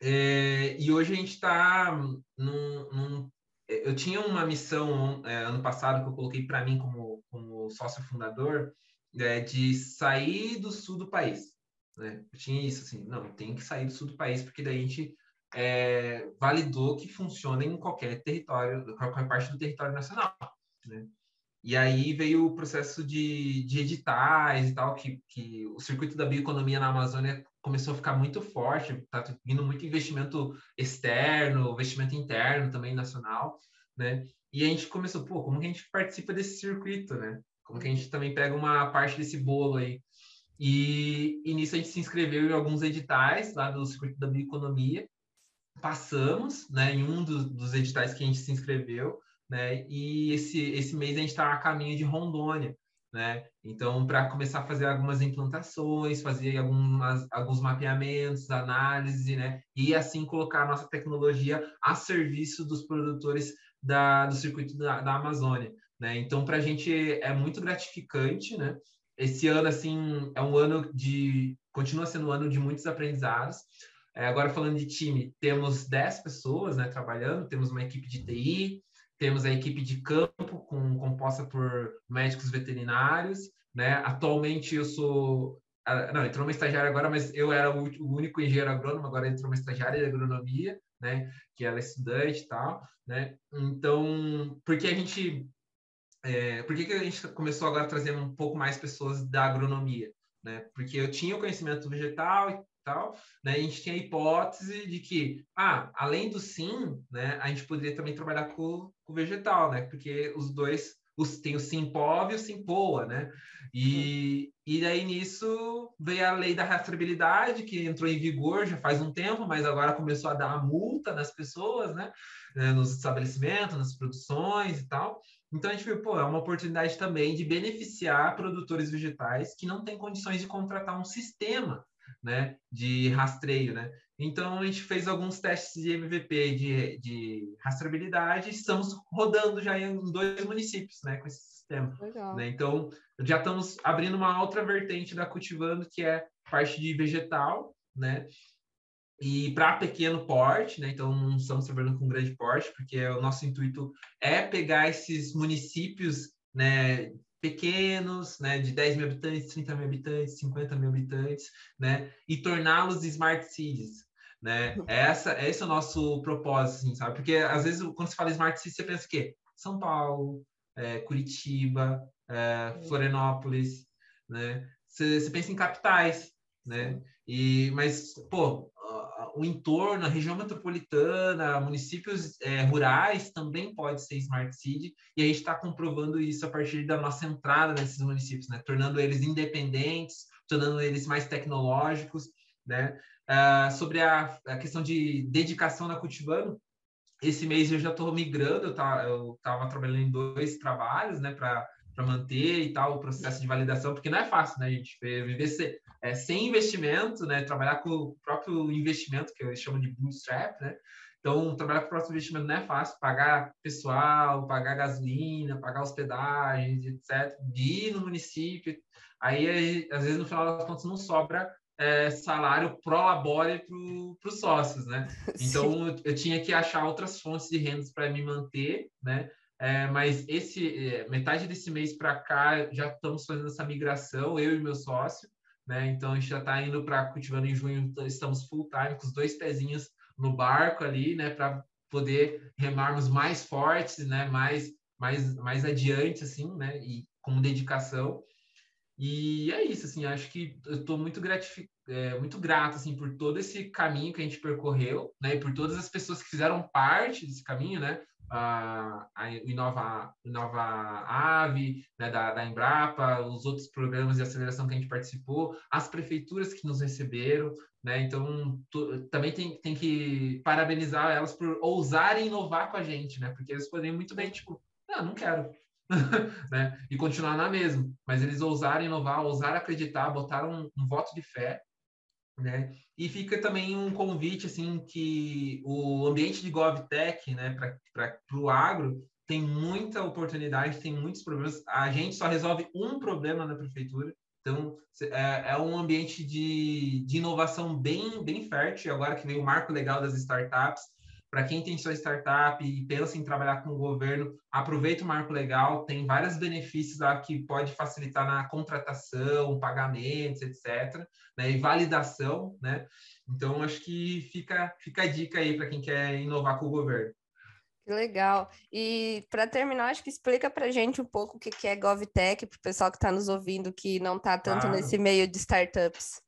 É, e hoje a gente está num, num, Eu tinha uma missão é, ano passado que eu coloquei para mim como, como sócio fundador, é, de sair do sul do país. Né? Eu tinha isso, assim, não, tem que sair do sul do país, porque daí a gente é, validou que funciona em qualquer território, qualquer parte do território nacional. Né? E aí veio o processo de, de editais e tal, que, que o circuito da bioeconomia na Amazônia começou a ficar muito forte, está vindo muito investimento externo, investimento interno também nacional, né? E a gente começou, pô, como que a gente participa desse circuito, né? Como que a gente também pega uma parte desse bolo aí? E, e nisso a gente se inscreveu em alguns editais lá do Circuito da Bioeconomia. Passamos, né, em um do, dos editais que a gente se inscreveu, né? E esse, esse mês a gente está a caminho de Rondônia, né? Então, para começar a fazer algumas implantações, fazer algumas, alguns mapeamentos, análise, né? E assim colocar a nossa tecnologia a serviço dos produtores da, do circuito da, da Amazônia. Né? Então, para a gente é muito gratificante, né? Esse ano, assim, é um ano de... Continua sendo um ano de muitos aprendizados. É, agora, falando de time, temos 10 pessoas né, trabalhando, temos uma equipe de TI, temos a equipe de campo, com, composta por médicos veterinários, né? Atualmente, eu sou... Não, entrou uma estagiária agora, mas eu era o único engenheiro agrônomo, agora entrou uma estagiária de agronomia, né? Que ela é estudante e tal, né? Então, porque a gente é, por que, que a gente começou agora a trazer um pouco mais pessoas da agronomia? Né? Porque eu tinha o conhecimento vegetal tal, né? a gente tinha a hipótese de que, ah, além do sim, né, a gente poderia também trabalhar com, o vegetal, né? Porque os dois, os, tem o Simpov e o Simpoa, né? E, e daí nisso veio a lei da rastreabilidade, que entrou em vigor já faz um tempo, mas agora começou a dar multa nas pessoas, né? né nos estabelecimentos, nas produções e tal. Então a gente viu, pô, é uma oportunidade também de beneficiar produtores vegetais que não têm condições de contratar um sistema, né, de rastreio, né? Então a gente fez alguns testes de MVP de, de rastreabilidade, e estamos rodando já em dois municípios, né, com esse sistema. Né? Então já estamos abrindo uma outra vertente da cultivando que é parte de vegetal, né? e para pequeno porte, né? Então não estamos trabalhando com grande porte, porque o nosso intuito é pegar esses municípios, né, pequenos, né, de 10 mil habitantes, 30 mil habitantes, 50 mil habitantes, né, e torná-los smart cities, né? Essa, esse é o nosso propósito, assim, sabe? Porque às vezes quando se fala smart cities, você pensa o quê? São Paulo, é, Curitiba, é, Florianópolis, né? Você, você pensa em capitais, né? E, mas, pô, o entorno, a região metropolitana, municípios é, rurais também pode ser Smart City, e a gente está comprovando isso a partir da nossa entrada nesses municípios, né? tornando eles independentes, tornando eles mais tecnológicos, né? Uh, sobre a, a, questão de dedicação na Cultivando, esse mês eu já estou migrando, eu estava trabalhando em dois trabalhos, né, para manter e tal o processo de validação, porque não é fácil, né, gente? Viver se, é, sem investimento, né, trabalhar com o próprio investimento, que eu chamo de bootstrap, né? Então, trabalhar com o próprio investimento não é fácil, pagar pessoal, pagar gasolina, pagar hospedagens, etc., de ir no município. Aí, às vezes, no final das contas, não sobra é, salário pro labore para os sócios, né? Então eu, eu, tinha que achar outras fontes de rendas para me manter, né? É, mas esse é, metade desse mês para cá já estamos fazendo essa migração, eu e meu sócio, né? Então a gente já está indo para cultivando em junho, estamos full time com os dois pezinhos no barco ali, né? Para poder remarmos mais fortes, né? Mais mais mais adiante assim, né? E com dedicação. E é isso, assim, acho que eu estou muito gratificado, é, muito grato, assim, por todo esse caminho que a gente percorreu, né, e por todas as pessoas que fizeram parte desse caminho, né, a, a Inova, Inova Ave, né, da, da Embrapa, os outros programas de aceleração que a gente participou, as prefeituras que nos receberam, né, então tu, também tem, tem que parabenizar elas por ousarem inovar com a gente, né, porque eles poderiam muito bem, tipo, não, ah, não quero, né? E continuar na mesma. Mas eles ousaram inovar, ousaram acreditar, botaram um, um voto de fé, né? E fica também um convite, assim, que o ambiente de GovTech, né, para o agro, tem muita oportunidade, tem muitos problemas. A gente só resolve um problema na prefeitura, então, é, é, um ambiente de, de inovação bem, bem fértil. Agora que vem o marco legal das startups, para quem tem sua startup e pensa em trabalhar com o governo, aproveita o marco legal, tem vários benefícios lá que pode facilitar na contratação, pagamentos, etc. Né, e validação, né? Então, acho que fica, fica a dica aí para quem quer inovar com o governo. Que legal. E para terminar, acho que explica para gente um pouco o que é GovTech, para o pessoal que está nos ouvindo, que não está tanto claro. nesse meio de startups.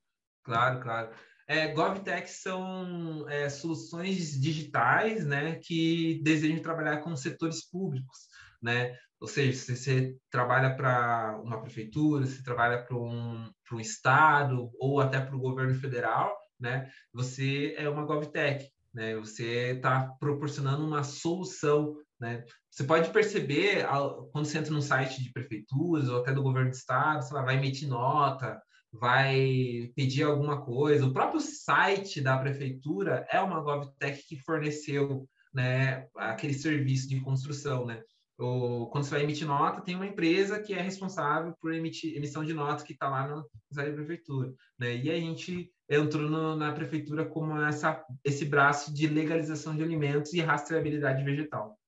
Claro, claro. É, GovTech são é, soluções digitais né, que desejam trabalhar com setores públicos. Né? Ou seja, se você trabalha para uma prefeitura, se trabalha para um, um estado ou até para o governo federal, né, você é uma GovTech. Né? Você está proporcionando uma solução né? Você pode perceber, quando você entra num site de prefeituras ou até do governo do estado, lá, vai emitir nota, vai pedir alguma coisa. O próprio site da prefeitura é uma GovTech que forneceu né, aquele serviço de construção, né? Ou, quando você vai emitir nota, tem uma empresa que é responsável por emitir emissão de nota que está lá no site da prefeitura, né? E a gente entrou no, na prefeitura como essa, esse braço de legalização de alimentos e rastreabilidade vegetal.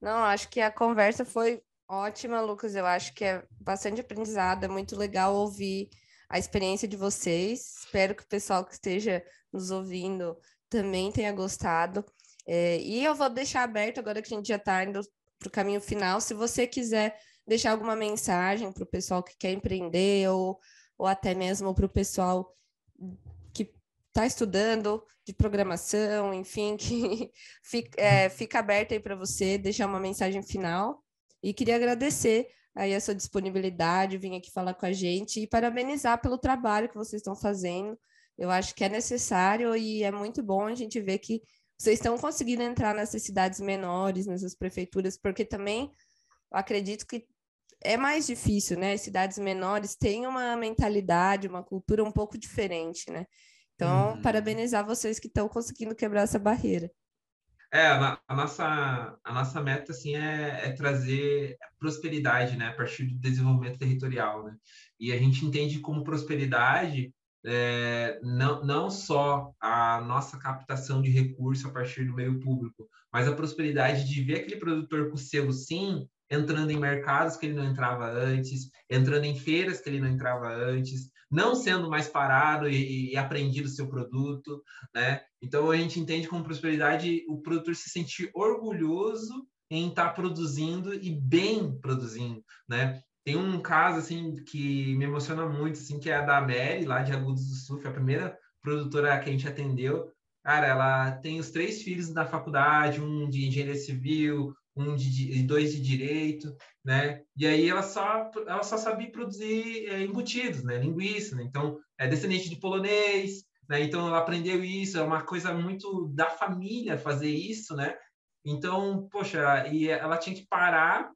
Não, acho que a conversa foi ótima, Lucas. Eu acho que é bastante aprendizado, é muito legal ouvir a experiência de vocês. Espero que o pessoal que esteja nos ouvindo também tenha gostado. É, e eu vou deixar aberto agora que a gente já está indo para o caminho final. Se você quiser deixar alguma mensagem para o pessoal que quer empreender ou, ou até mesmo para o pessoal que está estudando de programação, enfim, que fica, é, fica aberto aí para você deixar uma mensagem final. E queria agradecer aí a sua disponibilidade, vir aqui falar com a gente e parabenizar pelo trabalho que vocês estão fazendo. Eu acho que é necessário e é muito bom a gente ver que vocês estão conseguindo entrar nessas cidades menores, nessas prefeituras, porque também acredito que é mais difícil, né? cidades menores têm uma mentalidade, uma cultura um pouco diferente, né? Então, uhum. parabenizar vocês que estão conseguindo quebrar essa barreira. É, a, a, nossa, a nossa meta, assim, é, é, trazer prosperidade, né, a partir do desenvolvimento territorial, né? E a gente entende como prosperidade é, não, não só a nossa captação de recursos a partir do meio público, mas a prosperidade de ver aquele produtor com selo sim entrando em mercados que ele não entrava antes, entrando em feiras que ele não entrava antes, não sendo mais parado e, e aprendido seu produto, né? Então a gente entende como prosperidade o produtor se sentir orgulhoso em estar tá produzindo e bem produzindo, né? Tem um caso assim que me emociona muito, assim, que é a da Mary, lá de Agudos do Sul, foi a primeira produtora que a gente atendeu. Cara, ela tem os três filhos da faculdade, um de engenharia civil, um de, dois de direito, né? E aí ela só ela só sabia produzir é, embutidos, né? Linguiça, né? Então é descendente de polonês, né? Então ela aprendeu isso, é uma coisa muito da família fazer isso, né? Então, poxa, e ela tinha que parar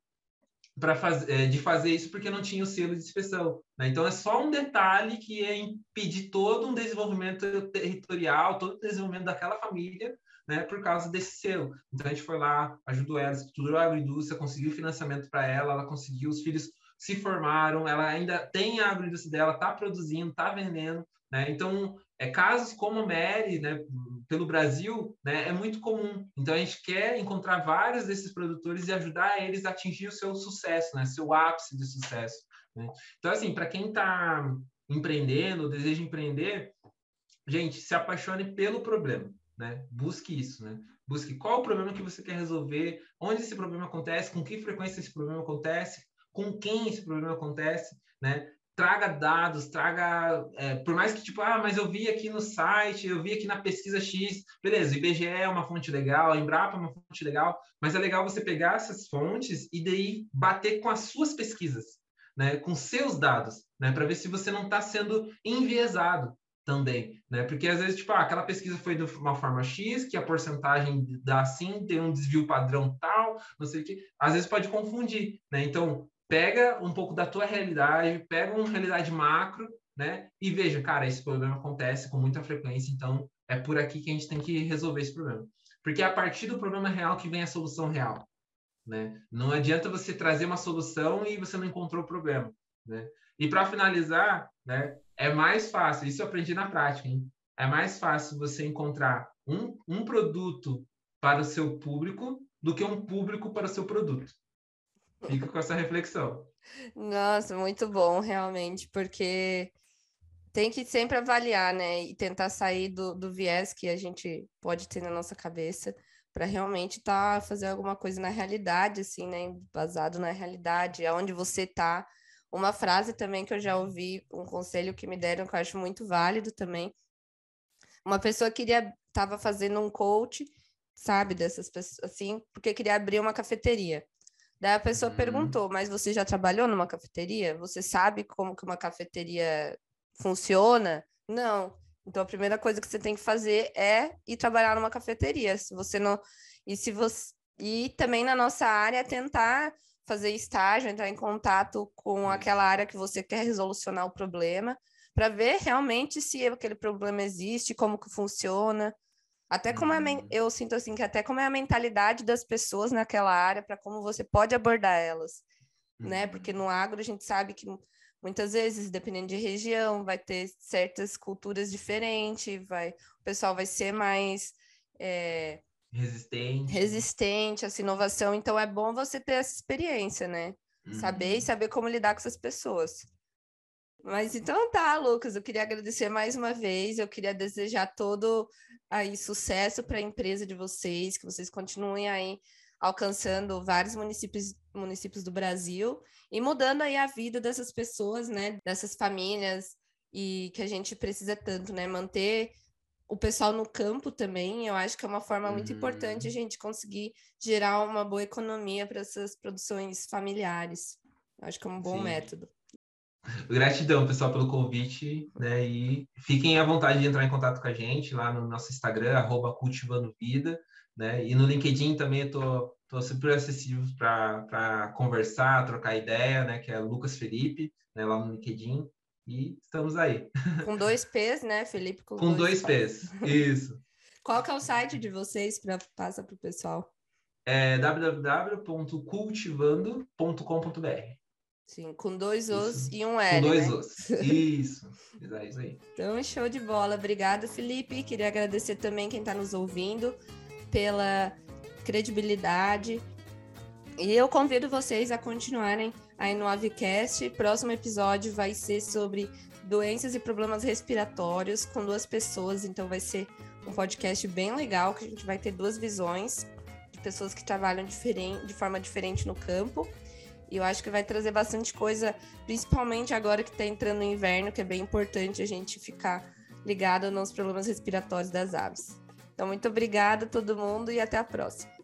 para fazer é, de fazer isso porque não tinha o selo de inspeção. Né? Então é só um detalhe que ia impedir todo um desenvolvimento territorial, todo o desenvolvimento daquela família, né, por causa desse selo. Então a gente foi lá, ajudou ela, estruturou a agroindústria, conseguiu financiamento para ela, ela conseguiu, os filhos se formaram, ela ainda tem a agroindústria dela, está produzindo, está vendendo, né? Então, é, casos como Mary, né, pelo Brasil, né, é muito comum. Então, a gente quer encontrar vários desses produtores e ajudar eles a atingir o seu sucesso, né, seu ápice de sucesso. Né? Então, assim, para quem está empreendendo, deseja empreender, gente, se apaixone pelo problema, né? Busque isso, né? Busque qual o problema que você quer resolver, onde esse problema acontece, com que frequência esse problema acontece, com quem esse problema acontece, né? traga dados, traga, é, por mais que tipo, ah, mas eu vi aqui no site, eu vi aqui na pesquisa X, beleza, o IBGE é uma fonte legal, a Embrapa é uma fonte legal, mas é legal você pegar essas fontes e daí bater com as suas pesquisas, né, com seus dados, né, para ver se você não está sendo enviesado também, né, porque às vezes, tipo, ah, aquela pesquisa foi de uma forma X, que a porcentagem dá assim, tem um desvio padrão tal, não sei o que, às vezes pode confundir, né, então pega um pouco da tua realidade, pega uma realidade macro, né? E veja, cara, esse problema acontece com muita frequência, então é por aqui que a gente tem que resolver esse problema. Porque é a partir do problema real que vem a solução real, né? Não adianta você trazer uma solução e você não encontrou o problema, né? E para finalizar, né, é mais fácil, isso eu aprendi na prática, hein? É mais fácil você encontrar um, um produto para o seu público do que um público para o seu produto. Fica com essa reflexão. Nossa, muito bom, realmente, porque tem que sempre avaliar, né? E tentar sair do, do viés que a gente pode ter na nossa cabeça para realmente estar tá alguma coisa na realidade, assim, né? Basado na realidade, aonde você tá. Uma frase também que eu já ouvi, um conselho que me deram que eu acho muito válido também. Uma pessoa queria, estava fazendo um coach, sabe, dessas pessoas, assim, porque queria abrir uma cafeteria. Daí a pessoa uhum. perguntou, mas você já trabalhou numa cafeteria? Você sabe como que uma cafeteria funciona? Não. Então a primeira coisa que você tem que fazer é ir trabalhar numa cafeteria. Se você não e se você e também na nossa área tentar fazer estágio, entrar em contato com aquela área que você quer resolucionar o problema, para ver realmente se aquele problema existe, como que funciona. Até como é, uhum. eu sinto assim que até como é a mentalidade das pessoas naquela área para como você pode abordar elas, uhum. né? Porque no agro a gente sabe que muitas vezes, dependendo de região, vai ter certas culturas diferentes, vai, o pessoal vai ser mais é, resistente, resistente a essa inovação. Então é bom você ter essa experiência, né? Uhum. Saber e saber como lidar com essas pessoas. Mas então tá, Lucas, eu queria agradecer mais uma vez, eu queria desejar todo aí sucesso para a empresa de vocês, que vocês continuem aí alcançando vários municípios, municípios do Brasil e mudando aí a vida dessas pessoas, né, dessas famílias e que a gente precisa tanto, né, manter o pessoal no campo também, eu acho que é uma forma muito uhum. importante a gente conseguir gerar uma boa economia para essas produções familiares. Eu acho que é um bom Sim. método. Gratidão, pessoal, pelo convite, né? E fiquem à vontade de entrar em contato com a gente lá no nosso Instagram, arroba cultivando vida, né? E no LinkedIn também eu tô, tô super acessível para conversar, trocar ideia, né? Que é Lucas Felipe, né? Lá no LinkedIn. E estamos aí. Com dois P's, né, Felipe? Com, com dois, dois P's, isso. Qual que é o site de vocês para passar para o pessoal? É www.cultivando.com.br. Sim, com dois os e um L. Com dois né? os. Isso. É isso aí. Então, show de bola. Obrigada, Felipe. Queria agradecer também quem está nos ouvindo pela credibilidade. E eu convido vocês a continuarem aí no Avicast. Próximo episódio vai ser sobre doenças e problemas respiratórios com duas pessoas. Então, vai ser um podcast bem legal que a gente vai ter duas visões de pessoas que trabalham de forma diferente no campo. E eu acho que vai trazer bastante coisa, principalmente agora que está entrando o inverno, que é bem importante a gente ficar ligado nos problemas respiratórios das aves. Então, muito obrigada a todo mundo e até a próxima.